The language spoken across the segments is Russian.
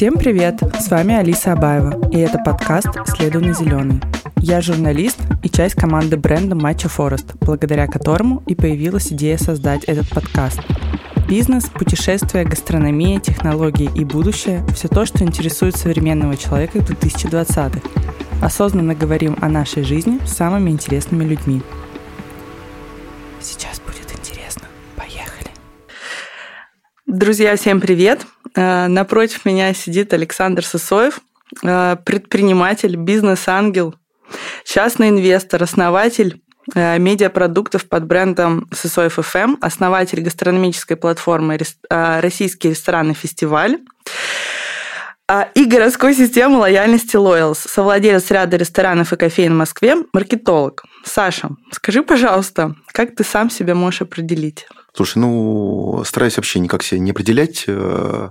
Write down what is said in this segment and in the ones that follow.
Всем привет! С вами Алиса Абаева, и это подкаст «Следуй на зеленый». Я журналист и часть команды бренда Матча Форест, благодаря которому и появилась идея создать этот подкаст. Бизнес, путешествия, гастрономия, технологии и будущее – все то, что интересует современного человека 2020-х. Осознанно говорим о нашей жизни с самыми интересными людьми. Сейчас Друзья, всем привет! Э, напротив меня сидит Александр Сосоев, э, предприниматель, бизнес-ангел, частный инвестор, основатель э, медиапродуктов под брендом Сосоев FM, основатель гастрономической платформы «Российский ресторанный фестиваль», и городской системы лояльности Loyals, совладелец ряда ресторанов и кофеин в Москве, маркетолог. Саша, скажи, пожалуйста, как ты сам себя можешь определить? Слушай, ну, стараюсь вообще никак себя не определять. Э,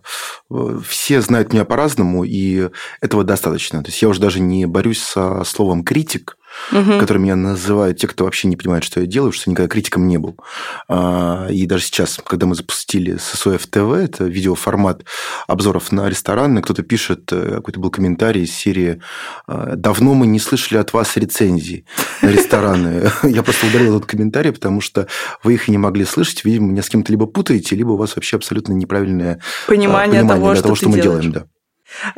все знают меня по-разному, и этого достаточно. То есть я уже даже не борюсь со словом критик, угу. которые меня называют те, кто вообще не понимает, что я делаю, что никогда критиком не был. А, и даже сейчас, когда мы запустили ССОФ ТВ, это видеоформат обзоров на рестораны, кто-то пишет, э, какой-то был комментарий из серии «А, «Давно мы не слышали от вас рецензий на рестораны». Я просто удалил этот комментарий, потому что вы их и не могли слышать. Видимо, меня с кем-то либо путаете, либо у вас вообще абсолютно неправильное понимание, понимание того, что, мы делаем.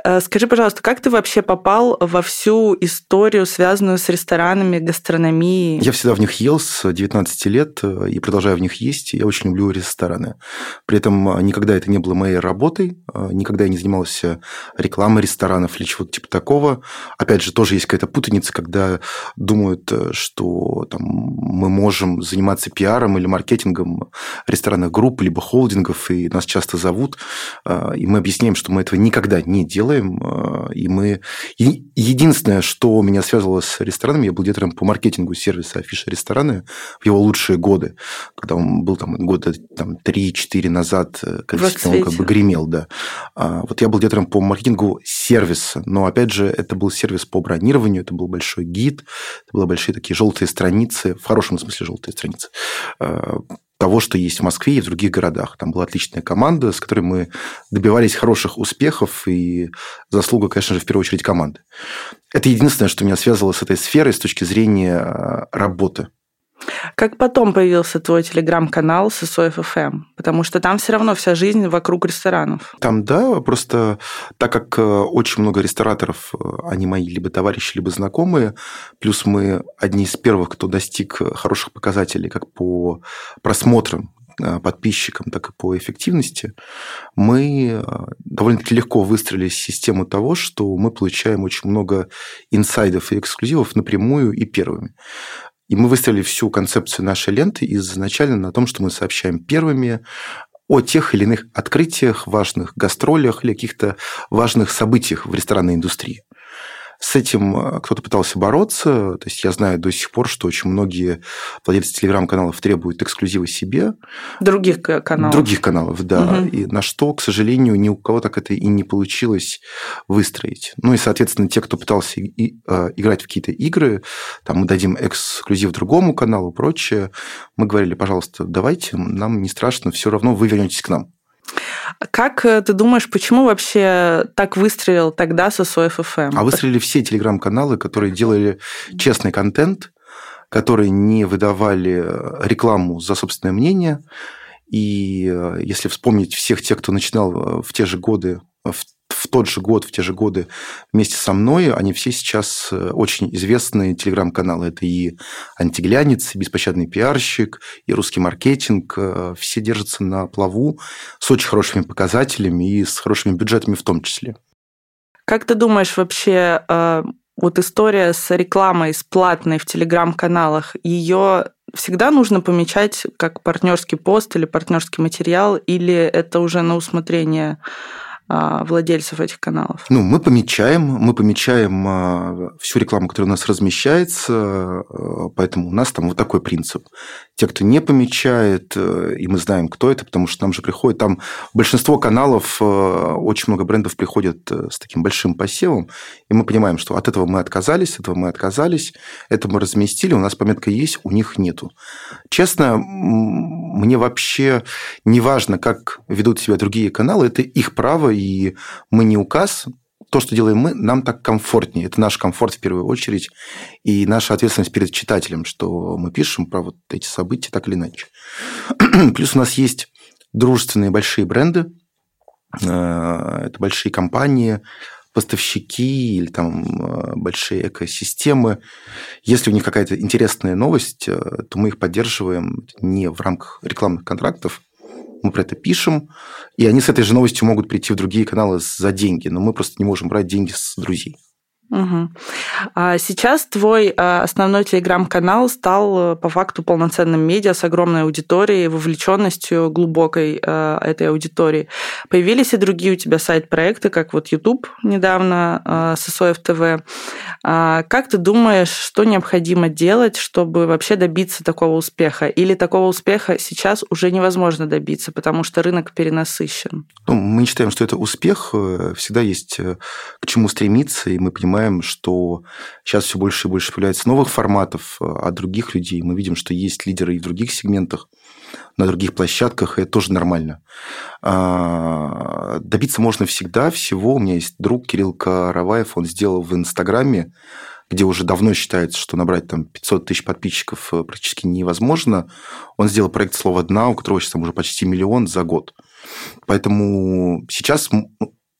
Э, скажи, пожалуйста, как ты вообще попал во всю историю, связанную с ресторанами, гастрономией? Я всегда в них ел с 19 лет э, и продолжаю в них есть. Я очень люблю рестораны. При этом э, никогда это не было моей работой, никогда я не занимался рекламой ресторанов или чего-то типа такого. Опять же, тоже есть какая-то путаница, когда думают, что там, мы можем заниматься пиаром или маркетингом ресторанных групп, либо холдингов, и нас часто зовут, и мы объясняем, что мы этого никогда не делаем. Э, и мы... Единственное, что меня связывало с ресторанами, я был директором по маркетингу сервиса Афиша рестораны в его лучшие годы, когда он был там года там, 3-4 назад, э, когда он как бы гремел, да. А вот я был директором по маркетингу сервиса, но, опять же, это был сервис по бронированию, это был большой гид, это были большие такие желтые страницы, в хорошем смысле желтые страницы, э, того, что есть в Москве и в других городах. Там была отличная команда, с которой мы добивались хороших успехов, и заслуга, конечно же, в первую очередь команды. Это единственное, что меня связывало с этой сферой с точки зрения э, работы. Как потом появился твой телеграм-канал Сосоев ФМ? Потому что там все равно вся жизнь вокруг ресторанов. Там, да, просто так как э, очень много рестораторов, э, они мои либо товарищи, либо знакомые, плюс мы одни из первых, кто достиг хороших показателей как по просмотрам э, подписчикам, так и по эффективности, мы довольно-таки легко выстроили систему того, что мы получаем очень много инсайдов и эксклюзивов напрямую и первыми. И мы выстроили всю концепцию нашей ленты изначально на том, что мы сообщаем первыми о тех или иных открытиях, важных гастролях или каких-то важных событиях в ресторанной индустрии. С этим э, кто-то пытался бороться. То есть я знаю до сих пор, что очень многие владельцы телеграм-каналов требуют эксклюзивы себе. Других каналов. Других каналов, да. Угу. И на что, к сожалению, ни у кого так это и не получилось выстроить. Ну и, соответственно, те, кто пытался и, э, играть в какие-то игры, там мы дадим эксклюзив другому каналу и прочее, мы говорили, пожалуйста, давайте, нам не страшно, все равно вы вернетесь к нам. Как э, ты думаешь, почему вообще так выстрелил тогда Сосоев ФМ? А выстрелили все телеграм-каналы, которые делали честный контент, которые не выдавали э, рекламу за собственное мнение. И э, если вспомнить всех тех, кто начинал в те же годы, в в тот же год, в те же годы вместе со мной, они все сейчас э, очень известные телеграм-каналы. Это и «Антиглянец», и «Беспощадный пиарщик», и «Русский маркетинг». Э, все держатся на плаву с очень хорошими показателями и с хорошими бюджетами в том числе. Как ты думаешь вообще, э, вот история с рекламой, с платной в телеграм-каналах, ее всегда нужно помечать как партнерский пост или партнерский материал, или это уже на усмотрение владельцев этих каналов? Ну, мы помечаем, мы помечаем а, всю рекламу, которая у нас размещается, а, поэтому у нас там вот такой принцип. Те, кто не помечает, э, и мы знаем, кто это, потому что нам же приходит, там большинство каналов, э, очень много брендов приходят э, с таким большим посевом, и мы понимаем, что от этого мы отказались, от этого мы отказались, это мы разместили, у нас пометка есть, у них нету. Честно, мне вообще не важно, как ведут себя другие каналы, это их право, и мы не указ, то, что делаем мы, нам так комфортнее. Это наш комфорт в первую очередь и наша ответственность перед читателем, что мы пишем про вот эти события так или иначе. Плюс у нас есть дружественные большие бренды, э, это большие компании, поставщики или там э, большие экосистемы. Если у них какая-то интересная новость, э, то мы их поддерживаем не в рамках рекламных контрактов, мы про это пишем, и они с этой же новостью могут прийти в другие каналы за деньги, но мы просто не можем брать деньги с друзей. Угу. А сейчас твой а, основной телеграм-канал стал э, по факту полноценным медиа с огромной аудиторией, вовлеченностью глубокой а, этой аудитории. Появились и другие у тебя сайт-проекты, как вот YouTube недавно, Сосоев ТВ. Как ты думаешь, что необходимо делать, чтобы вообще добиться такого успеха? Или такого успеха сейчас уже невозможно добиться, потому что рынок перенасыщен? Ну, мы считаем, что это успех. Э, всегда есть э, к чему стремиться, и мы понимаем, понимаем, что сейчас все больше и больше появляется новых форматов э, от других людей. Мы видим, что есть лидеры и в других сегментах, на других площадках, и это тоже нормально. А, добиться можно всегда всего. У меня есть друг Кирилл Караваев, он сделал в Инстаграме, где уже давно считается, что набрать там 500 тысяч подписчиков э, практически невозможно. Он сделал проект «Слово дна», у которого сейчас там уже почти миллион за год. Поэтому сейчас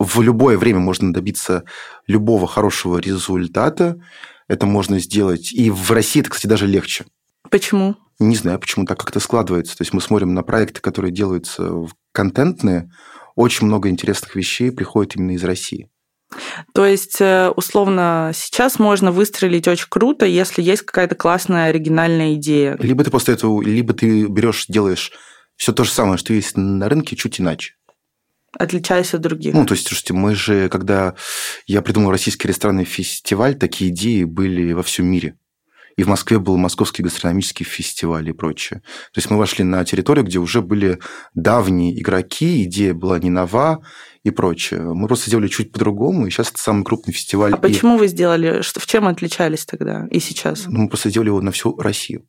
в любое время можно добиться любого хорошего результата. Это можно сделать. И в России это, кстати, даже легче. Почему? Не знаю, почему так как-то складывается. То есть мы смотрим на проекты, которые делаются контентные. Очень много интересных вещей приходит именно из России. То есть, э, условно, сейчас можно выстрелить очень круто, если есть какая-то классная оригинальная идея. Либо ты после этого, либо ты берешь, делаешь все то же самое, что есть на рынке, чуть иначе отличаясь от других. Ну, то есть, слушайте, мы же, когда я придумал российский ресторанный фестиваль, такие идеи были во всем мире. И в Москве был Московский гастрономический фестиваль и прочее. То есть мы вошли на территорию, где уже были давние игроки, идея была не нова и прочее. Мы просто сделали чуть по-другому, и сейчас это самый крупный фестиваль. А и... почему вы сделали? В чем отличались тогда и сейчас? Ну, мы просто сделали его на всю Россию.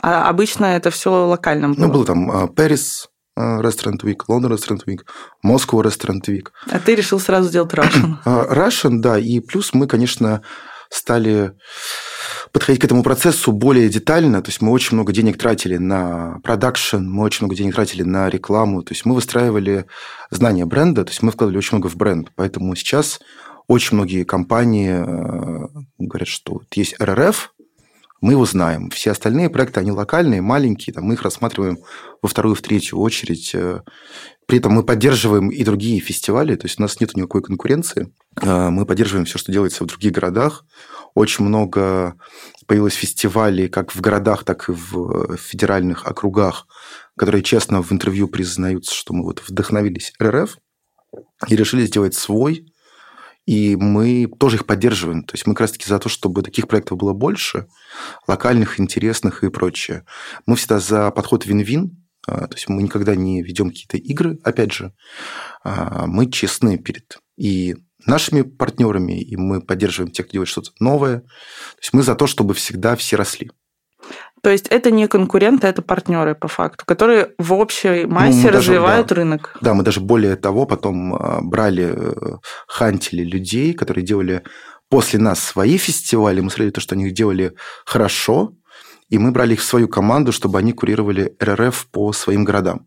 А обычно это все локально было? Ну, было там Пэрис, Restaurant Week, London Restaurant Week, Moscow Restaurant Week. А ты решил сразу сделать Russian? Russian, да. И плюс мы, конечно, стали подходить к этому процессу более детально. То есть мы очень много денег тратили на продакшн, мы очень много денег тратили на рекламу. То есть мы выстраивали знание бренда, то есть мы вкладывали очень много в бренд. Поэтому сейчас очень многие компании э, говорят, что вот есть РРФ, мы его знаем. Все остальные проекты, они локальные, маленькие, там, мы их рассматриваем во вторую, в третью очередь. Э, при этом мы поддерживаем и другие фестивали, то есть у нас нет никакой конкуренции. Э, мы поддерживаем все, что делается в других городах. Очень много появилось фестивалей как в городах, так и в федеральных округах, которые честно в интервью признаются, что мы вот вдохновились РРФ и решили сделать свой и мы тоже их поддерживаем. То есть мы как раз-таки за то, чтобы таких проектов было больше, локальных, интересных и прочее. Мы всегда за подход вин-вин, а, то есть мы никогда не ведем какие-то игры, опять же. А, мы честны перед и нашими партнерами, и мы поддерживаем тех, кто делает что-то новое. То есть мы за то, чтобы всегда все росли. То есть это не конкуренты, это партнеры по факту, которые в общей ну, массе ну, развивают даже, да, рынок. Да, мы даже более того потом а, брали, э, хантили людей, которые делали после нас свои фестивали, мы смотрели то, что они делали хорошо, и мы брали их в свою команду, чтобы они курировали РРФ по своим городам.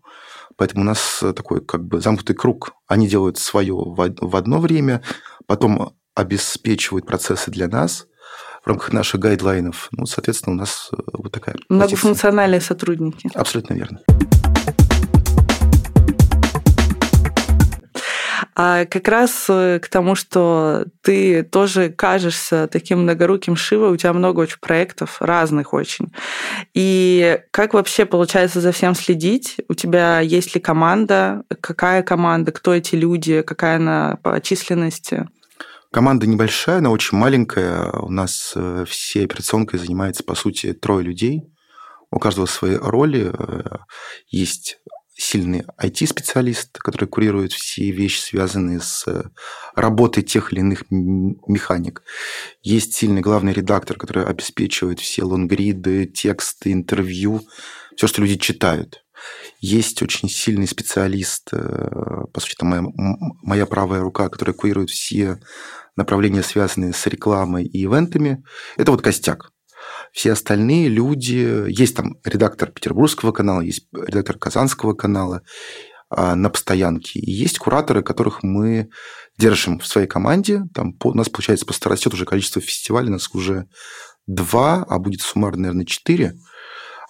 Поэтому у нас такой как бы замкнутый круг. Они делают свое в одно время, потом обеспечивают процессы для нас – в рамках наших гайдлайнов. Ну, соответственно, у нас э, вот такая Многофункциональные позиция. сотрудники. Абсолютно верно. А как раз э, к тому, что ты тоже кажешься таким многоруким Шивой, у тебя много очень проектов, разных очень. И как вообще получается за всем следить? У тебя есть ли команда? Какая команда? Кто эти люди? Какая она по численности? Команда небольшая, она очень маленькая. У нас э, всей операционкой занимается, по сути, трое людей. У каждого свои роли. Э, есть сильный IT-специалист, который курирует все вещи, связанные с э, работой тех или иных механик. Есть сильный главный редактор, который обеспечивает все лонгриды, тексты, интервью, все, что люди читают. Есть очень сильный специалист, по сути, там моя, моя правая рука, которая курирует все направления, связанные с рекламой и ивентами. Это вот костяк. Все остальные люди... Есть там редактор Петербургского канала, есть редактор Казанского канала а, на постоянке. И есть кураторы, которых мы держим в своей команде. Там у нас, получается, растет уже количество фестивалей, у нас уже два, а будет суммарно, наверное, четыре.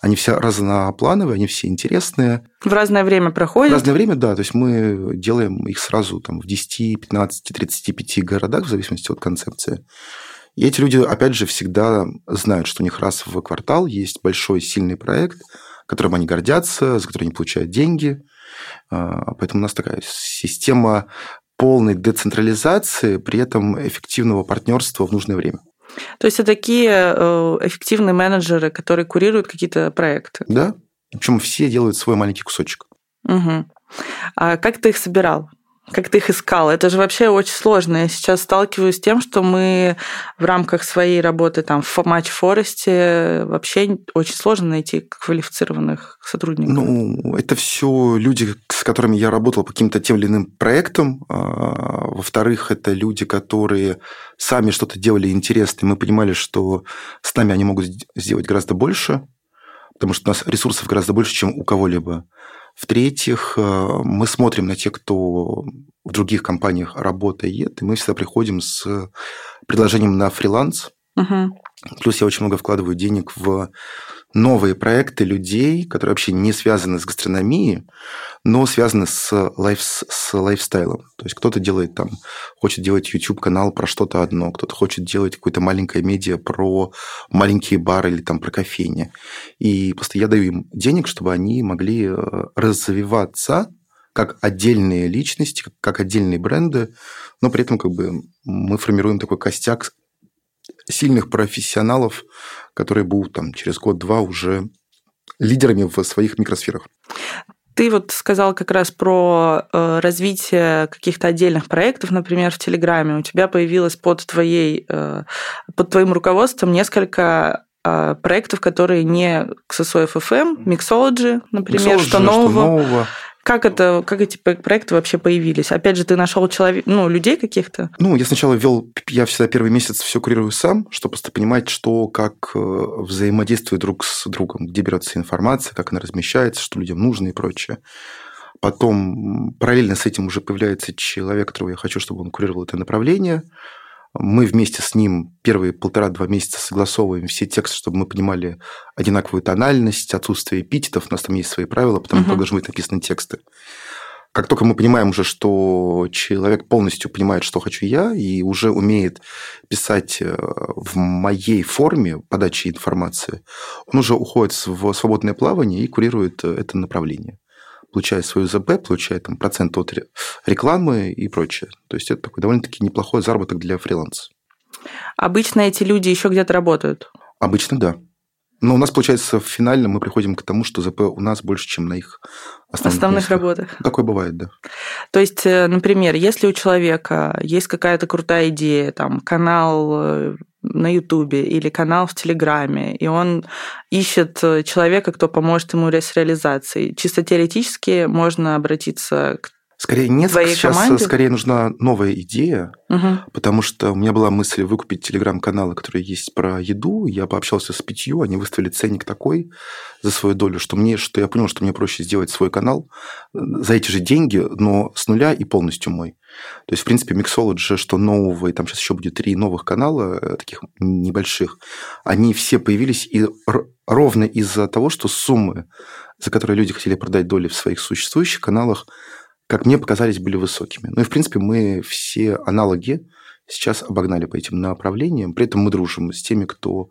Они все разноплановые, они все интересные. В разное время проходят? В разное время, да. То есть мы делаем их сразу там, в 10, 15, 35 городах, в зависимости от концепции. И эти люди, опять же, всегда знают, что у них раз в квартал есть большой сильный проект, которым они гордятся, за который они получают деньги. А, поэтому у нас такая система полной децентрализации, при этом эффективного партнерства в нужное время. То есть это такие э, эффективные менеджеры, которые курируют какие-то проекты. Да. Причем все делают свой маленький кусочек. Угу. А как ты их собирал? Как ты их искал. Это же вообще очень сложно. Я сейчас сталкиваюсь с тем, что мы в рамках своей работы там в матч Форесте вообще очень сложно найти квалифицированных сотрудников. Ну, это все люди, с которыми я работал по каким-то тем или иным проектам. А, во-вторых, это люди, которые сами что-то делали интересное. Мы понимали, что с нами они могут сделать гораздо больше, потому что у нас ресурсов гораздо больше, чем у кого-либо. В-третьих, э, мы смотрим на тех, кто в других компаниях работает, и мы всегда приходим с предложением на фриланс. Угу. Плюс я очень много вкладываю денег в новые проекты людей, которые вообще не связаны с гастрономией, но связаны с, лайф, с лайфстайлом. То есть кто-то делает там, хочет делать YouTube-канал про что-то одно, кто-то хочет делать какое-то маленькое медиа про маленькие бары или там про кофейни. И просто я даю им денег, чтобы они могли э, развиваться как отдельные личности, как отдельные бренды, но при этом как бы мы формируем такой костяк сильных профессионалов, которые будут там через год-два уже лидерами в своих микросферах. Ты вот сказал как раз про э, развитие каких-то отдельных проектов, например, в Телеграме. У тебя появилось под, твоей, э, под твоим руководством несколько э, проектов, которые не XSOF FM, Mixology, например, Mixology, что нового. Что нового. Как это, как эти проекты вообще появились? Опять же, ты нашел человек, ну, людей каких-то? Ну, я сначала вел, я всегда первый месяц все курирую сам, чтобы просто понимать, что, как э, взаимодействует друг с другом, где берется информация, как она размещается, что людям нужно и прочее. Потом параллельно с этим уже появляется человек, которого я хочу, чтобы он курировал это направление. Мы вместе с ним первые полтора-два месяца согласовываем все тексты, чтобы мы понимали одинаковую тональность, отсутствие эпитетов. У нас там есть свои правила, потому как должны быть написаны тексты. Как только мы понимаем уже, что человек полностью понимает, что хочу я, и уже умеет писать э, в моей форме подачи информации, он уже уходит в свободное плавание и курирует э, это направление получает свою ЗП, получает там, процент от рекламы и прочее. То есть это такой довольно-таки неплохой заработок для фриланса. Обычно эти люди еще где-то работают? Обычно да. Но у нас, получается, в финале мы приходим к тому, что ЗП у нас больше, чем на их основных, основных работах. Такое бывает, да. То есть, э, например, если у человека есть какая-то крутая идея, там, канал э, на Ютубе или канал в Телеграме, и он ищет э, человека, кто поможет ему с реализацией. Чисто теоретически можно обратиться к Скорее нет, сейчас команде? скорее нужна новая идея, угу. потому что у меня была мысль выкупить телеграм-каналы, которые есть про еду. Я пообщался с пятью, они выставили ценник такой за свою долю, что мне, что я понял, что мне проще сделать свой канал э, за эти же деньги, но с нуля и полностью мой. То есть, в принципе, Mixology, что нового, и там сейчас еще будет три новых канала, э, таких небольших, они все появились и ровно из-за того, что суммы, за которые люди хотели продать доли в своих существующих каналах, как мне показались, были высокими. Ну и, в принципе, мы все аналоги сейчас обогнали по этим направлениям. При этом мы дружим с теми, кто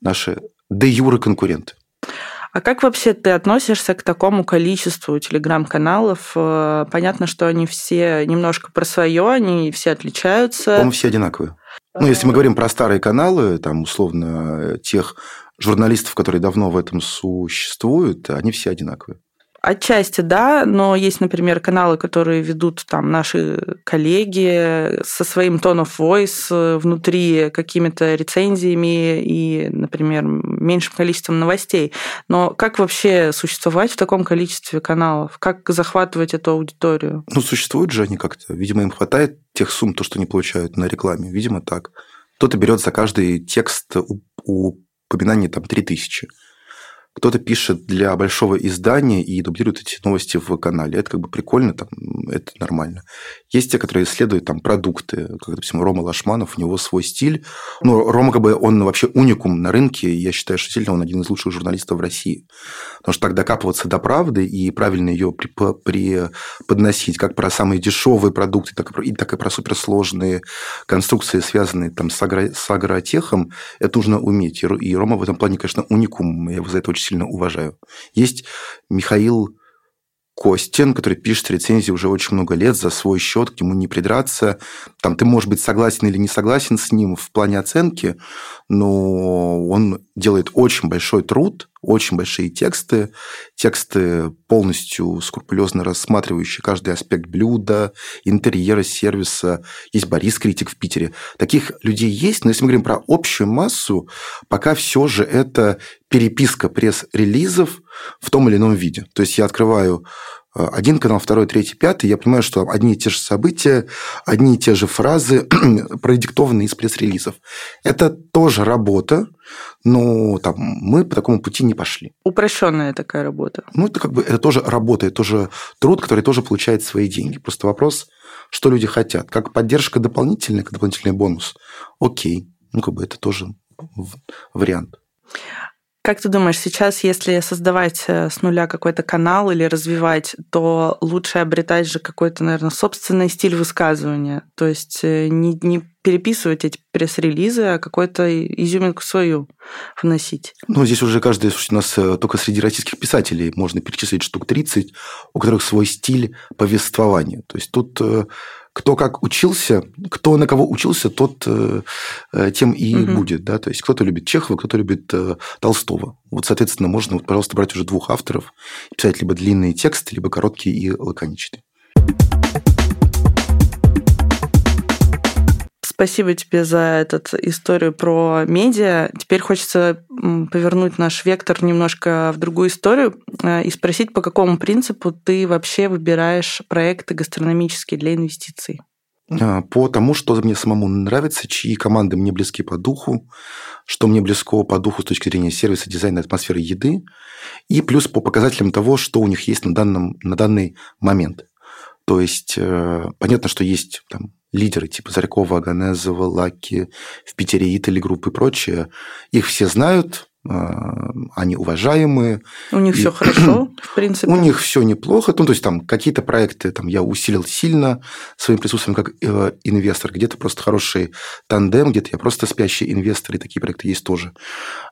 наши де юры конкуренты. А как вообще ты относишься к такому количеству телеграм-каналов? Э, понятно, что они все немножко про свое, они все отличаются. По-моему, все одинаковые. Ну, если мы говорим про старые каналы, там, условно, тех журналистов, которые давно в этом существуют, они все одинаковые. Отчасти да, но есть, например, каналы, которые ведут там наши коллеги со своим of voice э, внутри какими-то рецензиями и, например, меньшим количеством новостей. Но как вообще существовать в таком количестве каналов? Как захватывать эту аудиторию? Ну, существуют же они как-то. Видимо, им хватает тех сумм, то, что они получают на рекламе. Видимо, так. Кто-то берет за каждый текст упоминание там 3000 кто-то пишет для большого издания и дублирует эти новости в канале. Это как бы прикольно, там, это нормально. Есть те, которые исследуют там продукты, как, допустим, Рома Лашманов, у него свой стиль. Ну, Рома как бы, он вообще уникум на рынке, я считаю, что сильно он один из лучших журналистов в России. Потому что так докапываться до правды и правильно ее преподносить, как про самые дешевые продукты, так и про, и, так и про суперсложные конструкции, связанные там с, агро, с агротехом, это нужно уметь. И Рома в этом плане, конечно, уникум. Я его за это очень сильно уважаю. Есть Михаил Костин, который пишет рецензии уже очень много лет за свой счет, к нему не придраться. Там ты, можешь быть, согласен или не согласен с ним в плане оценки, но он делает очень большой труд, очень большие тексты, тексты полностью скрупулезно рассматривающие каждый аспект блюда, интерьера, сервиса. Есть Борис Критик в Питере. Таких людей есть, но если мы говорим про общую массу, пока все же это переписка пресс-релизов в том или ином виде. То есть я открываю э, один канал, второй, третий, пятый, я понимаю, что одни и те же события, одни и те же фразы продиктованы из пресс-релизов. Это тоже работа, но там, мы по такому пути не пошли. Упрощенная такая работа. Ну, это как бы это тоже работа, это тоже труд, который тоже получает свои деньги. Просто вопрос, что люди хотят. Как поддержка дополнительная, как дополнительный бонус. Окей. Ну, как бы это тоже вариант. Как ты думаешь, сейчас, если создавать э, с нуля какой-то канал или развивать, то лучше обретать же какой-то, наверное, собственный стиль высказывания? То есть э, не, не переписывать эти пресс-релизы, а какой-то изюминку свою вносить. Ну, здесь уже каждый, у нас э, только среди российских писателей можно перечислить штук 30, у которых свой стиль повествования. То есть тут кто как учился, кто на кого учился, тот э, э, тем и угу. будет. Да? То есть кто-то любит Чехова, кто-то любит э, Толстого. Вот, соответственно, можно, вот, пожалуйста, брать уже двух авторов, писать либо длинные тексты, либо короткие и лаконичные. Спасибо тебе за эту историю про медиа. Теперь хочется повернуть наш вектор немножко в другую историю э, и спросить, по какому принципу ты вообще выбираешь проекты гастрономические для инвестиций? А, по тому, что мне самому нравится, чьи команды мне близки по духу, что мне близко по духу с точки зрения сервиса, дизайна, атмосферы еды, и плюс по показателям того, что у них есть на, данном, на данный момент. То есть, э, понятно, что есть там, лидеры типа Зарькова, Аганезова, Лаки, в Питере Итали группы и прочее, их все знают, а, они уважаемые. У них и... все хорошо, в принципе. У них все неплохо. Ну, то есть там какие-то проекты там, я усилил сильно своим присутствием как э, инвестор, где-то просто хороший тандем, где-то я просто спящий инвестор, и такие проекты есть тоже.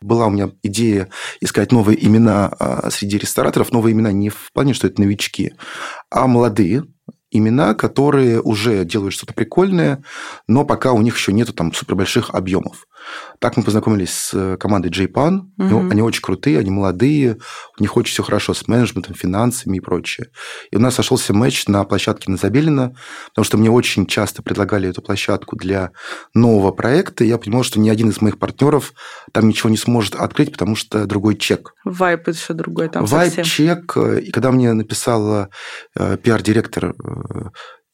Была у меня идея искать новые имена а, среди рестораторов, новые имена не в плане, что это новички, а молодые, имена, которые уже делают что-то прикольное, но пока у них еще нету там супербольших объемов. Так мы познакомились с командой JPAN. Угу. Они очень крутые, они молодые, у них очень все хорошо с менеджментом, финансами и прочее. И у нас сошелся матч на площадке на Забелина, потому что мне очень часто предлагали эту площадку для нового проекта. И я понимал, что ни один из моих партнеров там ничего не сможет открыть, потому что другой чек. Вайп еще другой там Вайп, чек. И когда мне написала э, пиар-директор э,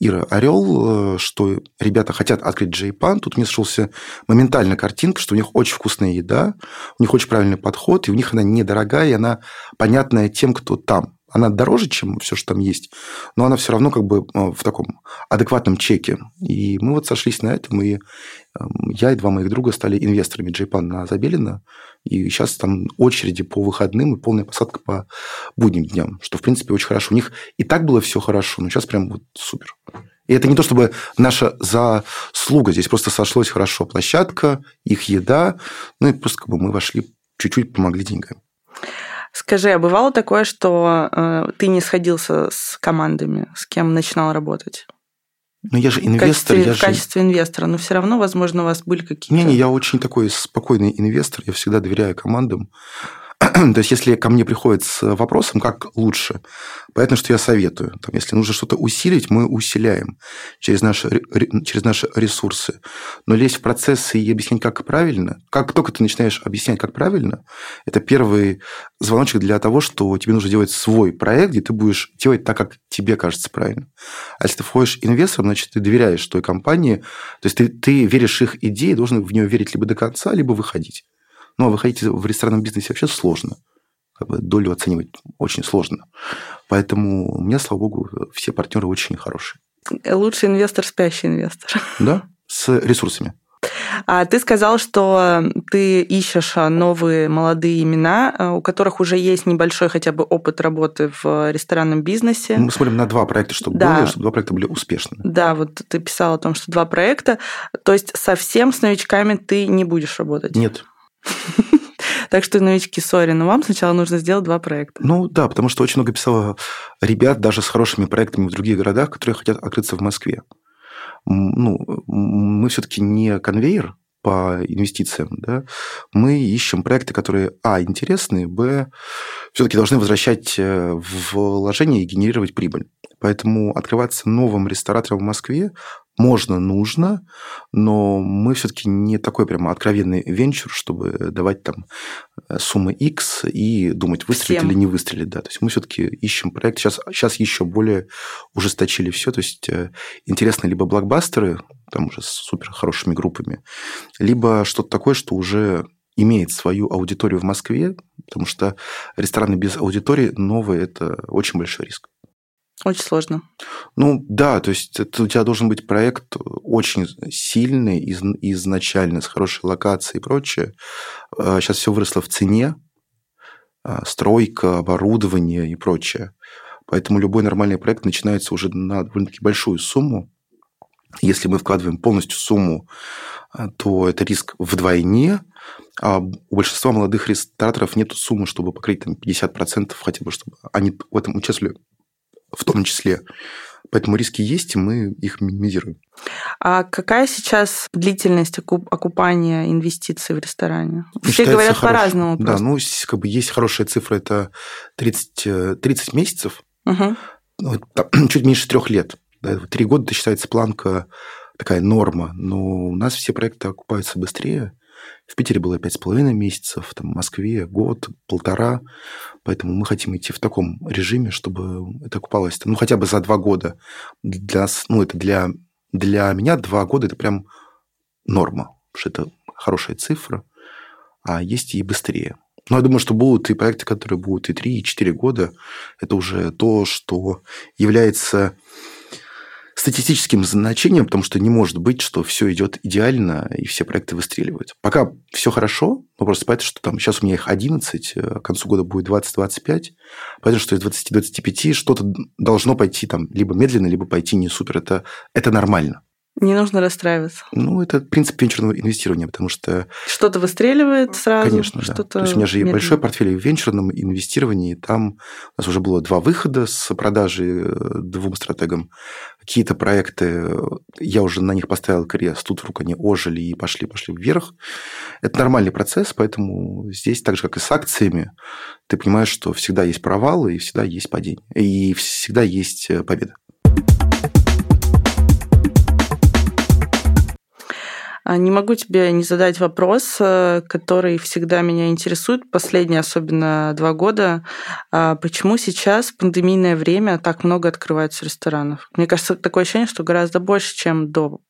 Ира Орел, э, что ребята хотят открыть джейпан. Тут мне сошелся моментально картинка, что у них очень вкусная еда, у них очень правильный подход, и у них она недорогая, и она понятная тем, кто там. Она дороже, чем все, что там есть, но она все равно как бы э, в таком адекватном чеке. И мы вот сошлись на этом, и эм, я и два моих друга стали инвесторами Джейпан на Забелина, и сейчас там очереди по выходным и полная посадка по будним дням, что, в принципе, очень хорошо. У них и так было все хорошо, но сейчас прям вот супер. И это не то, чтобы наша заслуга. Здесь просто сошлось хорошо. Площадка, их еда. Ну, и просто как бы мы вошли, чуть-чуть помогли деньгами. Скажи, а бывало такое, что э, ты не сходился с командами, с кем начинал работать? Ну, я же инвестор. В качестве, я в качестве же... инвестора, но все равно, возможно, у вас были какие-то... Не-не, я очень такой спокойный инвестор, я всегда доверяю командам. То есть, если ко мне приходят с вопросом, как лучше, понятно, что я советую. Там, если нужно что-то усилить, мы усиляем через наши, через наши ресурсы. Но лезть в процессы и объяснять, как правильно, как только ты начинаешь объяснять, как правильно, это первый звоночек для того, что тебе нужно делать свой проект, где ты будешь делать так, как тебе кажется правильно. А если ты входишь инвестором, значит, ты доверяешь той компании, то есть ты, ты веришь их идее, должен в нее верить либо до конца, либо выходить. Ну, а выходить в ресторанном бизнесе вообще сложно. Как бы долю оценивать очень сложно. Поэтому у меня, слава богу, все партнеры очень хорошие. Лучший инвестор – спящий инвестор. Да, с ресурсами. А ты сказал, что ты ищешь новые молодые имена, у которых уже есть небольшой хотя бы опыт работы в ресторанном бизнесе. Мы смотрим на два проекта, чтобы да. было, чтобы два проекта были успешными. Да, вот ты писал о том, что два проекта. То есть совсем с новичками ты не будешь работать? Нет. Так что, новички, сори, но вам сначала нужно сделать два проекта. Ну да, потому что очень много писало ребят даже с хорошими проектами в других городах, которые хотят открыться в Москве. Ну, мы все-таки не конвейер по инвестициям, да, мы ищем проекты, которые, а, интересные, б, все-таки должны возвращать э, вложения и генерировать прибыль. Поэтому открываться новым ресторатором в Москве можно, нужно, но мы все-таки не такой прямо откровенный венчур, чтобы давать там э, суммы X и думать, выстрелить Всем. или не выстрелить. Да. То есть мы все-таки ищем проект. Сейчас, сейчас еще более ужесточили все. То есть э, интересны либо блокбастеры, там уже с супер хорошими группами, либо что-то такое, что уже имеет свою аудиторию в Москве, потому что рестораны без аудитории новые – это очень большой риск. Очень сложно. Ну да, то есть это у тебя должен быть проект очень сильный из, изначально, с хорошей локацией и прочее. Сейчас а, все выросло в цене, а, стройка, оборудование и прочее. Поэтому любой нормальный проект начинается уже на довольно-таки большую сумму. Если мы вкладываем полностью сумму, а, то это риск вдвойне, а у большинства молодых рестораторов нет суммы, чтобы покрыть там 50% хотя бы, чтобы они в этом участвовали в том числе. Поэтому риски есть, и мы их минимизируем. А какая сейчас длительность окупания инвестиций в ресторане? Все Считается говорят по-разному. Да, ну, как бы есть хорошая цифра, это 30, 30 э, месяцев, угу. ну, чуть меньше трех лет. Три года это считается планка такая норма, но у нас все проекты окупаются быстрее. В Питере было пять с половиной месяцев, там, в Москве год, полтора. Поэтому мы хотим идти в таком режиме, чтобы это окупалось ну, хотя бы за два года. Для, ну, это для, для меня два года – это прям норма, что это хорошая цифра, а есть и быстрее. Но я думаю, что будут и проекты, которые будут и три, и четыре года. Это уже то, что является статистическим значением, потому что не может быть, что все идет идеально и все проекты выстреливают. Пока все хорошо, но просто понятно, что там сейчас у меня их 11, э, к концу года будет 20-25, понятно, что из 20-25 что-то должно пойти там либо медленно, либо пойти не супер. Это, это нормально. Не нужно расстраиваться. Ну, это принцип венчурного инвестирования, потому что... Что-то выстреливает сразу, Конечно, да. То есть у меня же медленно. большой портфель в венчурном инвестировании, там у нас уже было два выхода с продажи э, двум стратегам. Какие-то проекты, я уже на них поставил крест, тут вдруг они ожили и пошли-пошли вверх. Это нормальный процесс, поэтому здесь, так же, как и с акциями, ты понимаешь, что всегда есть провалы и всегда есть падение. И всегда есть э, победа. Не могу тебе не задать вопрос, э, который всегда меня интересует, последние особенно два года. А, почему сейчас, в пандемийное время, так много открывается ресторанов? Мне кажется, такое ощущение, что гораздо больше, чем до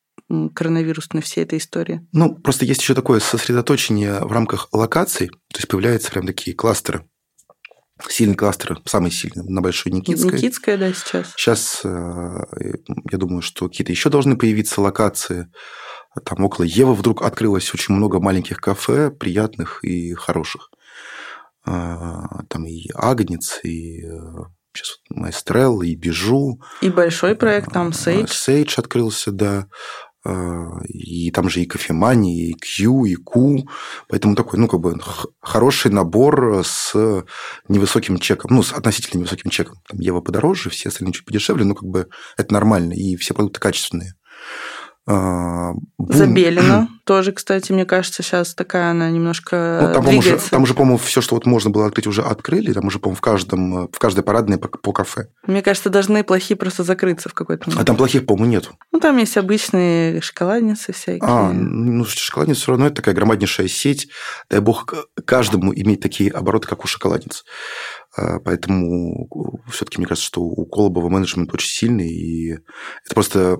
коронавирусной всей этой истории. Ну, просто есть еще такое сосредоточение в рамках локаций, то есть появляются прям такие кластеры. Сильный кластер, самый сильный, на Большой Никитской. Никитская, да, сейчас. Сейчас, э, я думаю, что какие-то еще должны появиться локации. Там около Евы вдруг открылось очень много маленьких кафе, приятных и хороших. А, там и Агнец, и э, сейчас Майстрел, и Бежу. И большой проект там, Сейдж. Сейдж открылся, да. А, и там же и кофемания, и Q, и Q. Поэтому такой, ну, как бы хороший набор с невысоким чеком. Ну, с относительно невысоким чеком. Там Ева подороже, все остальные чуть подешевле, но как бы это нормально. И все продукты качественные. А, Забелина тоже, кстати, мне кажется, сейчас такая она немножко ну, там, двигается. Уже, там уже, по-моему, все, что вот можно было открыть, уже открыли. Там уже, по-моему, в, каждом, в каждой парадной по, по кафе. Мне кажется, должны плохие просто закрыться в какой-то момент. А там плохих, по-моему, нет. Ну, там есть обычные шоколадницы всякие. А, ну, шоколадница все равно это такая громаднейшая сеть. Дай бог каждому иметь такие обороты, как у шоколадниц. А, поэтому все-таки мне кажется, что у Колобова менеджмент очень сильный, и это просто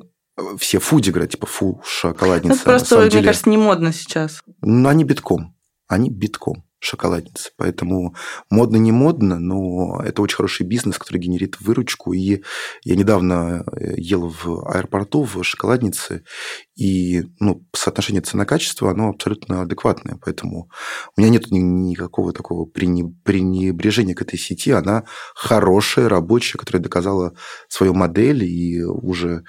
все фуди говорят, типа фу, шоколадница. Это просто, мне деле. кажется, не модно сейчас. Ну, они битком. Они битком шоколадницы. Поэтому модно не модно, но это очень хороший бизнес, который генерит выручку. И я недавно э, ел в аэропорту в шоколаднице, и ну, соотношение цена-качество, оно абсолютно адекватное. Поэтому у меня нет никакого такого пренебрежения к этой сети. Она хорошая, рабочая, которая доказала свою модель и уже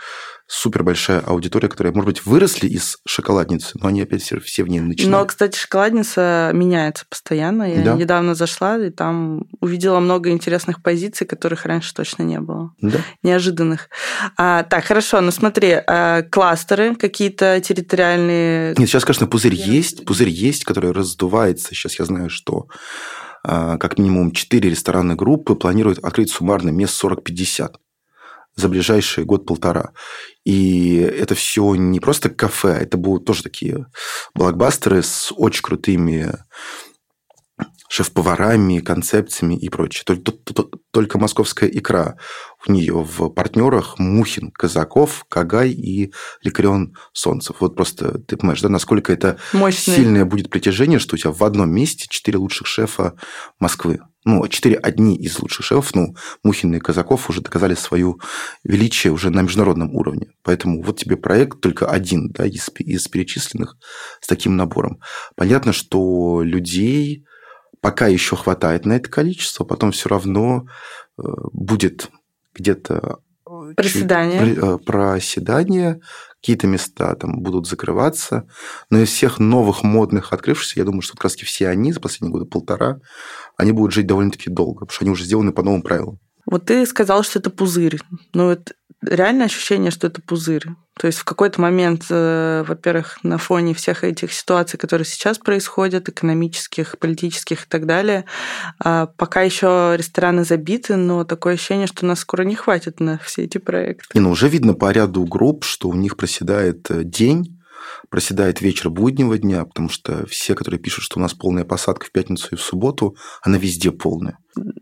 супер большая аудитория, которая, может быть, выросли из шоколадницы, но они опять все, все в ней начинают. Но, кстати, шоколадница меняется постоянно. Я да. недавно зашла и там увидела много интересных позиций, которых раньше точно не было. Да. Неожиданных. А, так, хорошо, ну смотри, а, кластеры какие-то территориальные... Нет, сейчас, конечно, пузырь есть, пузырь есть, который раздувается. Сейчас я знаю, что а, как минимум 4 ресторанные группы планируют открыть суммарно мест 40-50 за ближайший год-полтора. И это все не просто кафе, это будут тоже такие блокбастеры с очень крутыми шеф-поварами, концепциями и прочее. Только, только московская икра у нее в партнерах Мухин, Казаков, Кагай и Ликарион Солнцев. Вот просто ты понимаешь, да, насколько это Мощный. сильное будет притяжение, что у тебя в одном месте четыре лучших шефа Москвы ну, четыре одни из лучших шефов, ну, Мухин и Казаков уже доказали свою величие уже на международном уровне. Поэтому вот тебе проект только один да, из, из перечисленных с таким набором. Понятно, что людей пока еще хватает на это количество, потом все равно э, будет где-то проседание. Чуть, э, проседание, какие-то места там будут закрываться. Но из всех новых модных открывшихся, я думаю, что как раз все они за последние годы полтора, они будут жить довольно-таки долго, потому что они уже сделаны по новым правилам. Вот ты сказал, что это пузырь. Ну, это реальное ощущение, что это пузырь. То есть в какой-то момент, э, во-первых, на фоне всех этих ситуаций, которые сейчас происходят, экономических, политических и так далее, э, пока еще рестораны забиты, но такое ощущение, что нас скоро не хватит на все эти проекты. Не, ну уже видно по ряду групп, что у них проседает э, день, проседает вечер буднего дня, потому что все, которые пишут, что у нас полная посадка в пятницу и в субботу, она везде полная.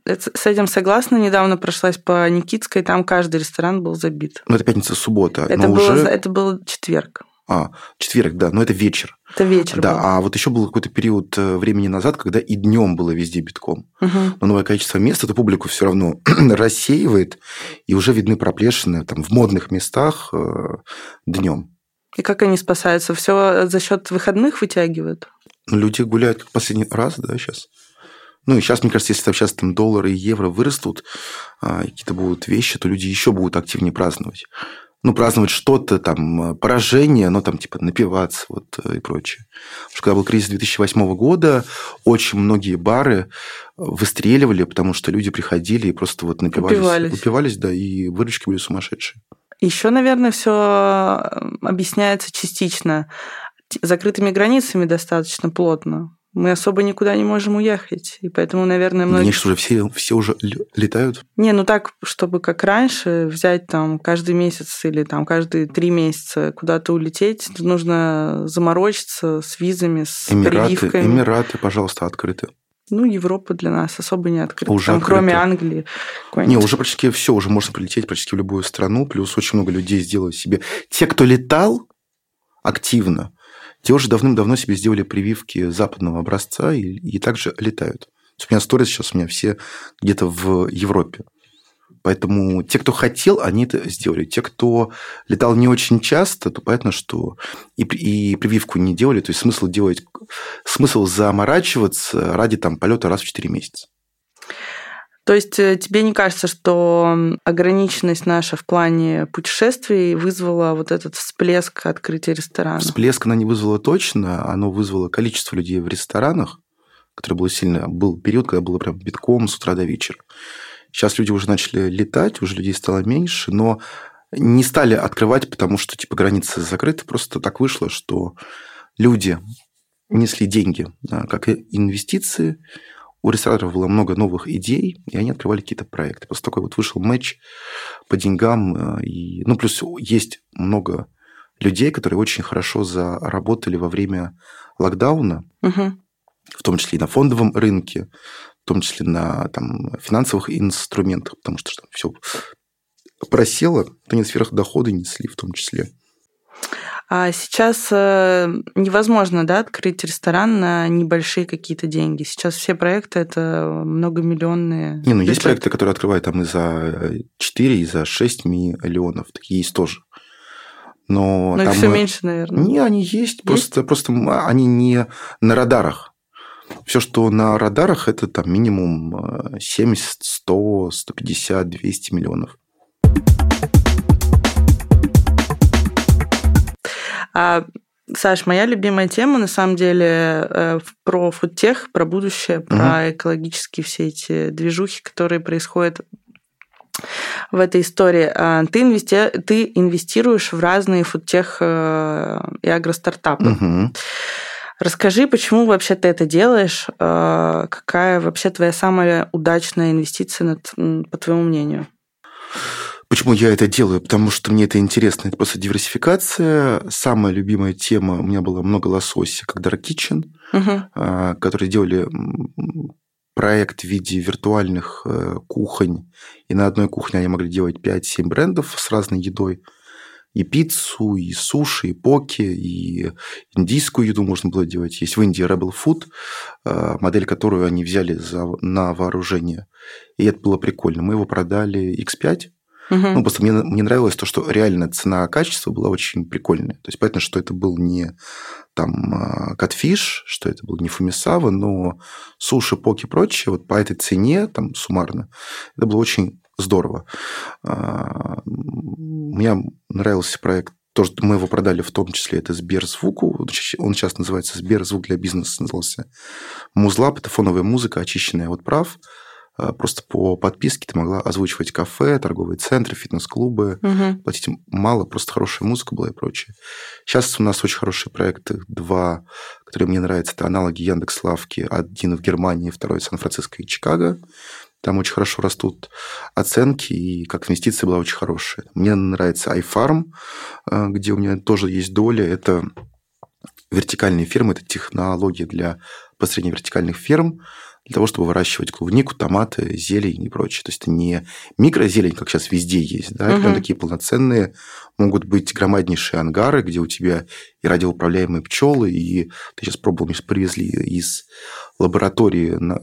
С этим согласна. Недавно прошлась по Никитской, там каждый ресторан был забит. Ну, это пятница-суббота. Это, было, уже... это был четверг. А, четверг, да, но это вечер. Это вечер. Да, был. а вот еще был какой-то период э, времени назад, когда и днем было везде битком. Угу. Но новое количество мест эту публику все равно рассеивает, и уже видны проплешины там в модных местах э, днем. И как они спасаются? Все за счет выходных вытягивают? Ну, люди гуляют как последний раз, да, сейчас. Ну, и сейчас, мне кажется, если там сейчас там доллары и евро вырастут, а, какие-то будут вещи, то люди еще будут активнее праздновать. Ну, праздновать что-то, там, поражение, но там, типа, напиваться вот и прочее. Потому что когда был кризис 2008 года, очень многие бары выстреливали, потому что люди приходили и просто вот напивались. Упивались. Упивались, да, и выручки были сумасшедшие. Еще, наверное, все объясняется частично закрытыми границами достаточно плотно. Мы особо никуда не можем уехать. И поэтому, наверное, многие... Конечно, уже все, все уже летают. Не, ну так, чтобы как раньше взять там каждый месяц или там каждые три месяца куда-то улететь, нужно заморочиться с визами, с Эмираты, прививками. Эмираты, пожалуйста, открыты. Ну, Европа для нас особо не открыта. Уже Там, кроме Англии. Не, уже практически все, уже можно прилететь практически в любую страну, плюс очень много людей сделали себе. Те, кто летал активно, те уже давным-давно себе сделали прививки западного образца и, и также летают. У меня сторис сейчас у меня все где-то в Европе. Поэтому те, кто хотел, они это сделали. Те, кто летал не очень часто, то понятно, что и, и прививку не делали. То есть смысл делать, смысл заморачиваться ради там полета раз в 4 месяца. То есть э, тебе не кажется, что ограниченность наша в плане путешествий вызвала вот этот всплеск открытия ресторанов? Всплеск она не вызвала точно, оно вызвало количество людей в ресторанах, которое было сильно... Был период, когда было прям битком с утра до вечера. Сейчас люди уже начали летать, уже людей стало меньше, но не стали открывать, потому что типа границы закрыты. Просто так вышло, что люди несли деньги как инвестиции, у рестораторов было много новых идей, и они открывали какие-то проекты. После такой вот вышел матч по деньгам. И, ну, плюс есть много людей, которые очень хорошо заработали во время локдауна, угу. В том числе и на фондовом рынке, в том числе на там, финансовых инструментах, потому что там все просело, то они сверхдоходы несли в том числе. А сейчас э, невозможно да, открыть ресторан на небольшие какие-то деньги. Сейчас все проекты это многомиллионные. Не, ну есть проекты, которые открывают там и за 4, и за 6 миллионов. Такие есть тоже. Но, Но там... их все меньше, наверное. Не, они есть, есть? Просто, просто они не на радарах. Все, что на радарах, это там минимум 70, 100, 150, 200 миллионов. А, Саш, моя любимая тема, на самом деле, э, про фудтех, про будущее, про угу. экологические все эти движухи, которые происходят в этой истории. А, ты, инвести... ты инвестируешь в разные фудтех э, и агростартапы. Угу. Расскажи, почему вообще ты это делаешь? Э, какая вообще твоя самая удачная инвестиция, по твоему мнению? Почему я это делаю? Потому что мне это интересно. Это просто диверсификация. Самая любимая тема у меня была много лосося, как Dark Kitchen, угу. которые делали проект в виде виртуальных э, кухонь. И на одной кухне они могли делать 5-7 брендов с разной едой. И пиццу, и суши, и поки, и индийскую еду можно было делать. Есть в Индии Rebel Food, э, модель, которую они взяли за, на вооружение. И это было прикольно. Мы его продали X5, Угу. Ну, просто мне, мне нравилось то, что реально цена-качество была очень прикольная. То есть, понятно, что это был не там катфиш, что это был не фумисава, но суши, поки и прочее, вот по этой цене, там, суммарно, это было очень здорово. А, мне нравился проект то, что мы его продали в том числе, это Сберзвуку. Он сейчас называется Сберзвук для бизнеса, назывался. Музлаб – это фоновая музыка, очищенная от прав. А, просто по подписке ты могла озвучивать кафе, торговые центры, фитнес-клубы, угу. платить мало, просто хорошая музыка была и прочее. Сейчас у нас очень хорошие проекты, два, которые мне нравятся, это аналоги Яндекс Лавки, один в Германии, второй в Сан-Франциско и Чикаго. Там очень хорошо растут оценки, и как инвестиция была очень хорошая. Мне нравится iFarm, а, где у меня тоже есть доля. Это вертикальные фермы, это технология для построения вертикальных ферм для того, чтобы выращивать клубнику, томаты, зелень и прочее. То есть это не микрозелень, как сейчас везде есть, да, угу. прям такие полноценные могут быть громаднейшие ангары, где у тебя и радиоуправляемые пчелы, и ты сейчас пробовал, мы привезли из лаборатории на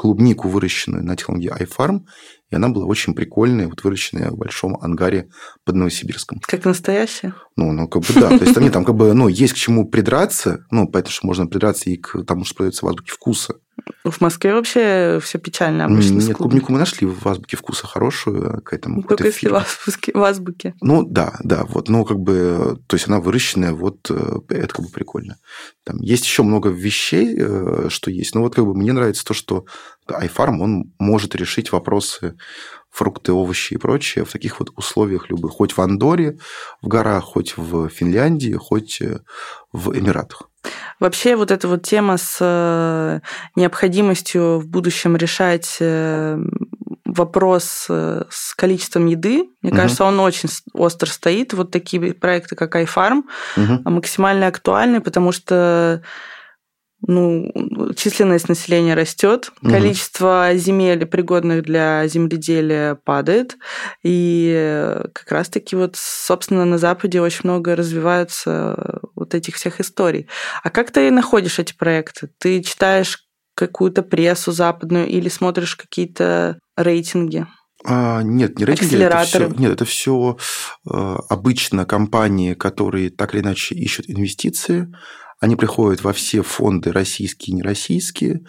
клубнику, выращенную на технологии iFarm, и она была очень прикольная, вот выращенная в большом ангаре под Новосибирском. Как настоящая? Ну, ну, как бы да. То есть там, нет, там как бы, ну, есть к чему придраться, ну, поэтому что можно придраться и к тому, что продается в азбуке вкуса. В Москве вообще все печально обычно. Нет, клубнику мы нашли в азбуке вкуса хорошую к этому. Только если в азбуке, в азбуке. Ну да, да, вот, ну как бы, то есть она выращенная, вот э, это как бы прикольно. Там есть еще много вещей, э, что есть, но вот как бы мне нравится то, что iFarm, он может решить вопросы фрукты, овощи и прочее в таких вот условиях любых. Хоть в Андоре, в горах, хоть в Финляндии, хоть э, в Эмиратах. Вообще вот эта вот тема с э, необходимостью в будущем решать э, вопрос с количеством еды, мне угу. кажется, он очень остро стоит. Вот такие проекты, как iFarm, угу. максимально актуальны, потому что ну, численность населения растет, угу. количество земель, пригодных для земледелия, падает. И как раз-таки вот, собственно, на Западе очень много развиваются вот этих всех историй. А как ты находишь эти проекты? Ты читаешь какую-то прессу западную или смотришь какие-то рейтинги? А, нет, не рейтинги. Это все, нет, это все э, обычно компании, которые так или иначе ищут инвестиции, они приходят во все фонды российские и нероссийские.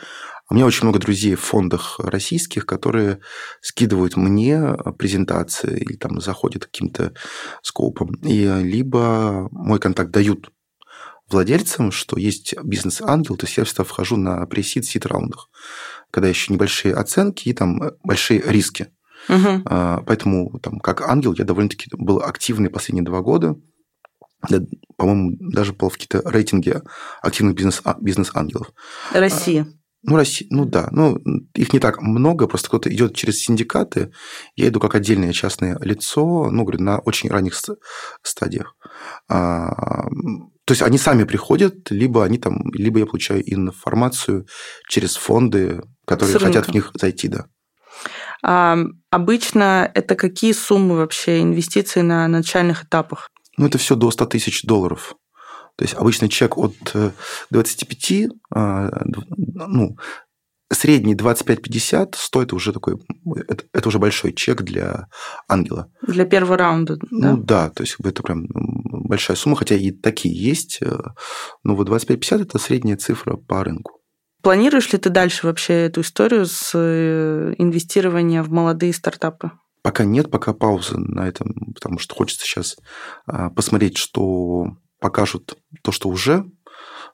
У меня очень много друзей в фондах российских, которые скидывают мне презентации или там заходят каким-то скопом. И либо мой контакт дают владельцам, что есть бизнес-ангел, то есть я всегда вхожу на пресид сид раундах, когда еще небольшие оценки и там большие риски. Угу. Поэтому там, как ангел я довольно-таки был активный последние два года. По-моему, даже попал в какие-то рейтинги активных бизнес, бизнес-ангелов. России. Ну, Россия, ну да, ну их не так много, просто кто-то идет через синдикаты, я иду как отдельное частное лицо, ну, говорю, на очень ранних стадиях. А, то есть они сами приходят, либо они там, либо я получаю информацию через фонды, которые хотят в них зайти, да. А, обычно это какие суммы вообще инвестиций на начальных этапах? Ну, это все до 100 тысяч долларов. То есть обычный чек от 25, э, а, ну, средний 25-50 стоит уже такой, это, это уже большой чек для ангела. Для первого раунда, да? Ну да, то есть это прям большая сумма, хотя и такие есть, э, но вот 25-50 это средняя цифра по рынку. Планируешь ли ты дальше вообще эту историю с э, инвестированием в молодые стартапы? Пока нет, пока пауза на этом, потому что хочется сейчас а, посмотреть, что покажут то, что уже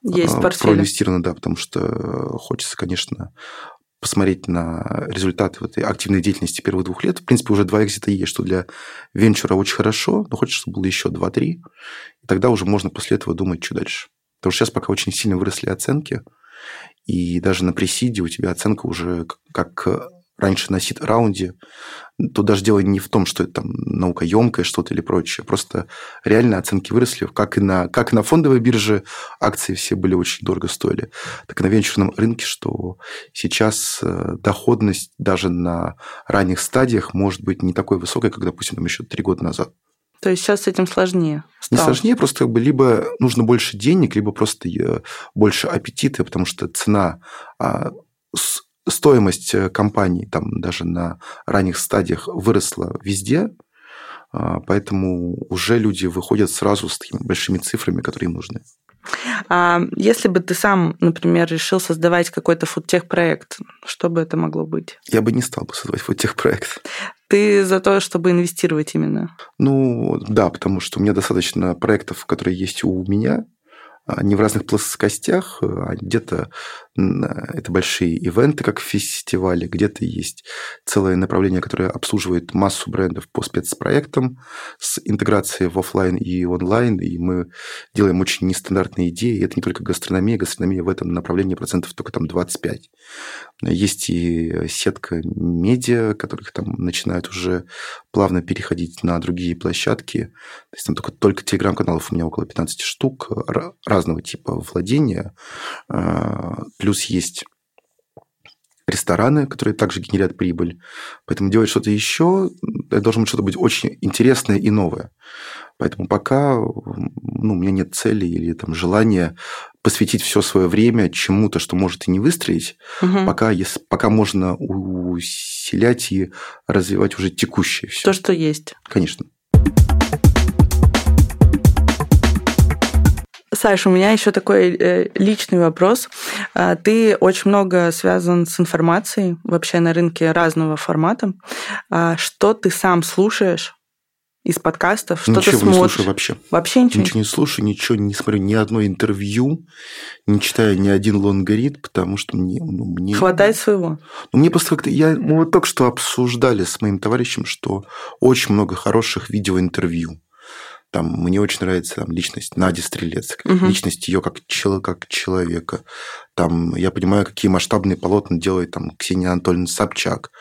есть а, проинвестировано, да, потому что хочется, конечно, посмотреть на результаты вот этой активной деятельности первых двух лет. В принципе, уже два экзита есть, что для венчура очень хорошо, но хочется, чтобы было еще два-три. И тогда уже можно после этого думать, что дальше. Потому что сейчас пока очень сильно выросли оценки, и даже на пресиде у тебя оценка уже как раньше на сид-раунде, тут даже дело не в том, что это там наукоемкое что-то или прочее. Просто реально оценки выросли, как и на, как и на фондовой бирже акции все были очень дорого стоили, так и на венчурном рынке, что сейчас э, доходность даже на ранних стадиях может быть не такой высокой, как, допустим, там еще три года назад. То есть сейчас с этим сложнее? Стало. Не сложнее, просто как бы либо нужно больше денег, либо просто э, больше аппетита, потому что цена а, стоимость э, компании там даже на ранних стадиях выросла везде, а, поэтому уже люди выходят сразу с такими большими цифрами, которые им нужны. А если бы ты сам, например, решил создавать какой-то фудтех-проект, что бы это могло быть? Я бы не стал бы создавать фудтех-проект. Ты за то, чтобы инвестировать именно? Ну, да, потому что у меня достаточно проектов, которые есть у меня, они в разных плоскостях, а где-то это большие ивенты, как фестивали, где-то есть целое направление, которое обслуживает массу брендов по спецпроектам с интеграцией в офлайн и онлайн, и мы делаем очень нестандартные идеи, и это не только гастрономия, гастрономия в этом направлении процентов только там 25. Есть и сетка медиа, которых там начинают уже плавно переходить на другие площадки. То есть там только, только телеграм-каналов у меня около 15 штук разного типа владения. А, плюс есть рестораны, которые также генерят прибыль. Поэтому делать что-то еще, это должно быть что-то быть очень интересное и новое. Поэтому пока ну, у меня нет цели или там, желания посвятить все свое время чему-то, что может и не выстрелить, угу. пока, если, пока можно усилять и развивать уже текущее все. То, что есть. Конечно. Саш, у меня еще такой э, личный вопрос. А, ты очень много связан с информацией вообще на рынке разного формата. А, что ты сам слушаешь из подкастов? Что ничего ты смотришь? не слушаю вообще. Вообще ничего? Ничего не слушаю, ничего не смотрю, ни одно интервью, не читаю ни один лонгорит, потому что мне... Ну, мне... Хватает своего? Ну, мне просто как-то... Я, мы вот только что обсуждали с моим товарищем, что очень много хороших видеоинтервью. Там мне очень нравится там, личность Нади Стрелец, угу. личность ее как, чел, как человека. Там я понимаю, какие масштабные полотна делает там Ксения Анатольевна Собчак.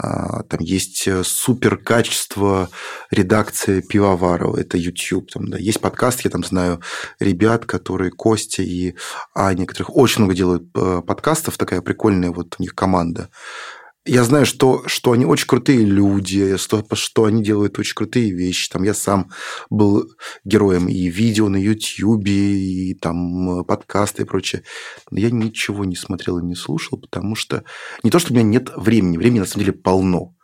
А, там есть э, супер качество редакции Пивоварова, это YouTube. Там, да. Есть подкаст, я там знаю ребят, которые Костя и Аня, которых очень много делают э, подкастов, такая прикольная вот у них команда я знаю, что, что они очень крутые люди, что, что они делают очень крутые вещи. Там я сам был героем и видео на YouTube, и там подкасты и прочее. Но я ничего не смотрел и не слушал, потому что не то, что у меня нет времени, времени на самом деле полно.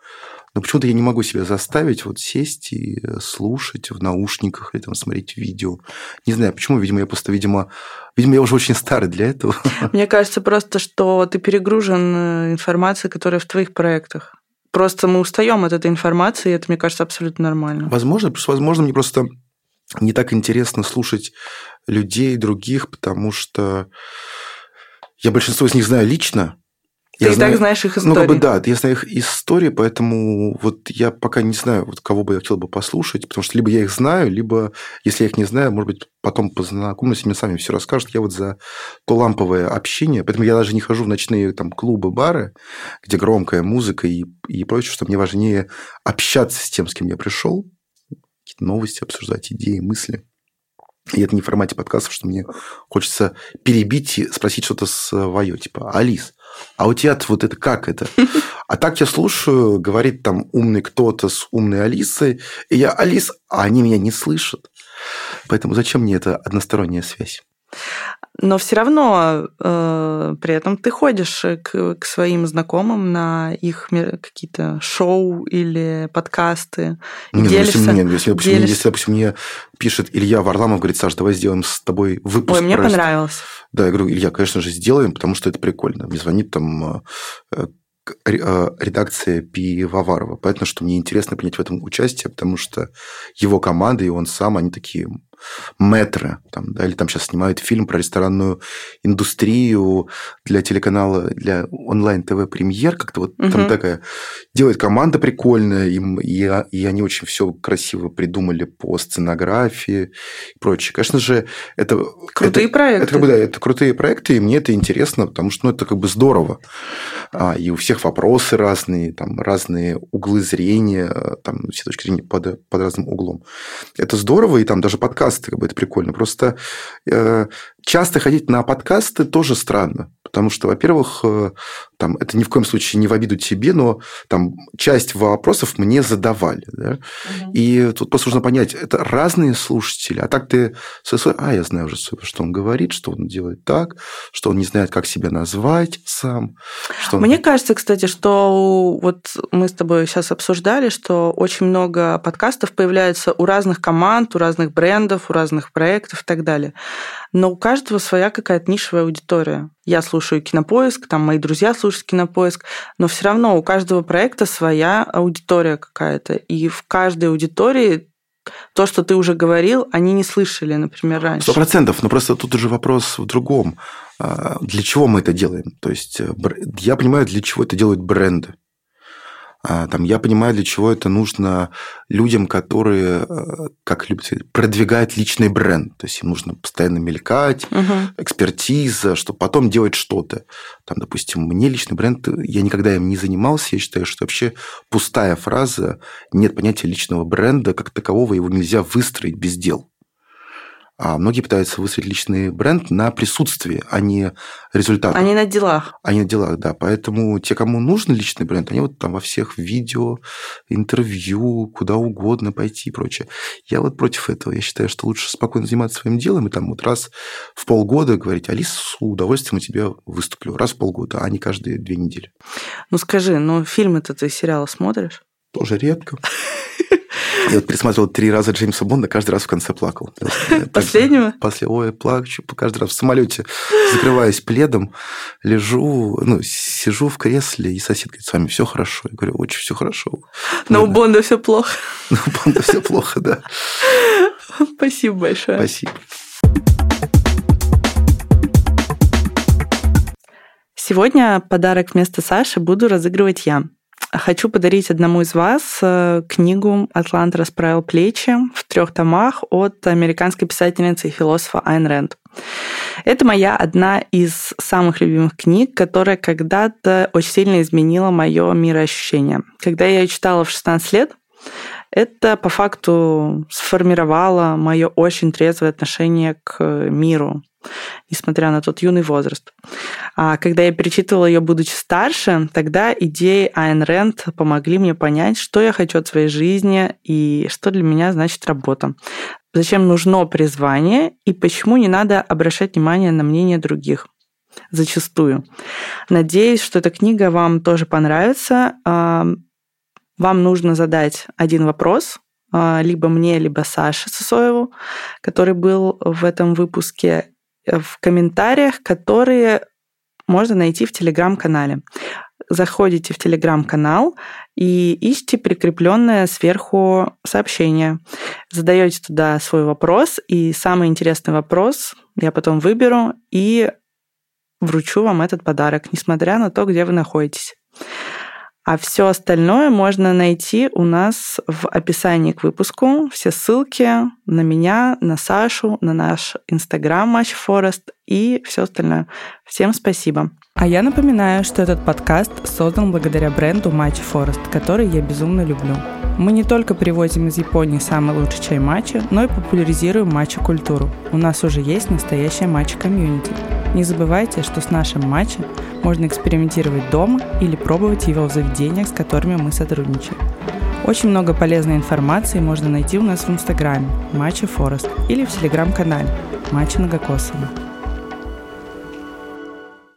Но почему-то я не могу себя заставить вот сесть и э, слушать в наушниках или там смотреть видео. Не знаю, почему, видимо, я просто, видимо, видимо, я уже очень старый для этого. Мне кажется просто, что ты перегружен э, информацией, которая в твоих проектах. Просто мы устаем от этой информации, и это, мне кажется, абсолютно нормально. Возможно, возможно, мне просто не так интересно слушать людей других, потому что я большинство из них знаю лично, Ты я и знаю, так знаешь их истории. Ну, как бы да, я знаю их истории, поэтому вот я пока не знаю, вот кого бы я хотел бы послушать, потому что либо я их знаю, либо, если я их не знаю, может быть, потом познакомлюсь, мне сами все расскажут. Я вот за то ламповое общение, поэтому я даже не хожу в ночные там клубы, бары, где громкая музыка и, и прочее, что мне важнее общаться с тем, с кем я пришел, какие-то новости обсуждать, идеи, мысли. И это не в формате подкастов, что мне хочется перебить и спросить что-то свое, типа, Алис, а у тебя вот это как это? А так я слушаю, говорит там умный кто-то с умной Алисой, и я Алис, а они меня не слышат. Поэтому зачем мне эта односторонняя связь? Но все равно э, при этом ты ходишь к, к своим знакомым на их какие-то шоу или подкасты. Нет, делишься, ну, если, нет, если, допустим, делишься. если, допустим, мне пишет Илья Варламов, говорит, Саш, давай сделаем с тобой выпуск. Ой, мне про... понравилось. Да, я говорю, Илья, конечно же, сделаем, потому что это прикольно. Мне звонит там э, э, редакция Пивоварова. Поэтому, что мне интересно принять в этом участие, потому что его команда и он сам, они такие метры, там, да, или там сейчас снимают фильм про ресторанную индустрию для телеканала, для онлайн-ТВ «Премьер», как-то вот угу. там такая делает команда прикольная, им, и, и они очень все красиво придумали по сценографии и прочее. Конечно же, это... Крутые это, проекты. Это, как бы, да, это крутые проекты, и мне это интересно, потому что ну, это как бы здорово. А, и у всех вопросы разные, там разные углы зрения, там все точки зрения под, под разным углом. Это здорово, и там даже подкаст подкасты, как бы это прикольно. Просто э, часто ходить на подкасты тоже странно. Потому что, во-первых, э, там, это ни в коем случае не в обиду тебе, но там часть вопросов мне задавали. Да? Угу. И тут просто нужно понять, это разные слушатели. А так ты а, я знаю уже, что он говорит, что он делает так, что он не знает, как себя назвать сам. Что он... Мне кажется, кстати, что вот мы с тобой сейчас обсуждали, что очень много подкастов появляется у разных команд, у разных брендов, у разных проектов и так далее. Но у каждого своя какая-то нишевая аудитория. Я слушаю кинопоиск, там мои друзья слушают кинопоиск, но все равно у каждого проекта своя аудитория какая-то. И в каждой аудитории то, что ты уже говорил, они не слышали, например, раньше. Сто процентов, но просто тут уже вопрос в другом. А, для чего мы это делаем? То есть э, я понимаю, для чего это делают бренды. А, там, я понимаю, для чего это нужно людям, которые, э, как любят сказать, продвигают личный бренд. То есть им нужно постоянно мелькать, угу. экспертиза, чтобы потом делать что-то. Там, допустим, мне личный бренд, я никогда им не занимался. Я считаю, что вообще пустая фраза, нет понятия личного бренда, как такового его нельзя выстроить без дел. А многие пытаются выстроить личный бренд на присутствии, а не результатах. А не на делах. А не на делах, да. Поэтому те, кому нужен личный бренд, они вот там во всех видео, интервью, куда угодно пойти и прочее. Я вот против этого. Я считаю, что лучше спокойно заниматься своим делом и там вот раз в полгода говорить, Алис, с удовольствием у тебя выступлю. Раз в полгода, а не каждые две недели. Ну скажи, ну фильмы-то ты сериалы смотришь? Тоже редко. Я вот пересматривал три раза Джеймса Бонда, каждый раз в конце плакал. Последнего? После, ой, плачу, каждый раз в самолете, закрываясь пледом, лежу, ну, сижу в кресле, и сосед говорит, с вами все хорошо. Я говорю, очень все хорошо. Но у Бонда все плохо. Но у Бонда все плохо, да. Спасибо большое. Спасибо. Сегодня подарок вместо Саши буду разыгрывать я. Хочу подарить одному из вас э, книгу «Атлант расправил плечи» в трех томах от американской писательницы и философа Айн Рэнд. Это моя одна из самых любимых книг, которая когда-то очень сильно изменила мое мироощущение. Когда я ее читала в 16 лет, это по факту сформировало мое очень трезвое отношение к миру, несмотря на тот юный возраст. А когда я перечитывала ее, будучи старше, тогда идеи Айн Рэнд помогли мне понять, что я хочу от своей жизни и что для меня значит работа. Зачем нужно призвание и почему не надо обращать внимание на мнение других зачастую. Надеюсь, что эта книга вам тоже понравится. Вам нужно задать один вопрос, либо мне, либо Саше Сосоеву, который был в этом выпуске, в комментариях, которые можно найти в телеграм-канале. Заходите в телеграм-канал и ищите прикрепленное сверху сообщение. Задаете туда свой вопрос, и самый интересный вопрос я потом выберу и вручу вам этот подарок, несмотря на то, где вы находитесь. А все остальное можно найти у нас в описании к выпуску. Все ссылки на меня, на Сашу, на наш инстаграм Match Forest и все остальное. Всем спасибо. А я напоминаю, что этот подкаст создан благодаря бренду Match Forest, который я безумно люблю. Мы не только привозим из Японии самый лучший чай матча, но и популяризируем матча-культуру. У нас уже есть настоящая матча-комьюнити. Не забывайте, что с нашим матчем можно экспериментировать дома или пробовать его в заведениях, с которыми мы сотрудничаем. Очень много полезной информации можно найти у нас в Инстаграме Матча Форест или в Телеграм-канале Матча Многокосово.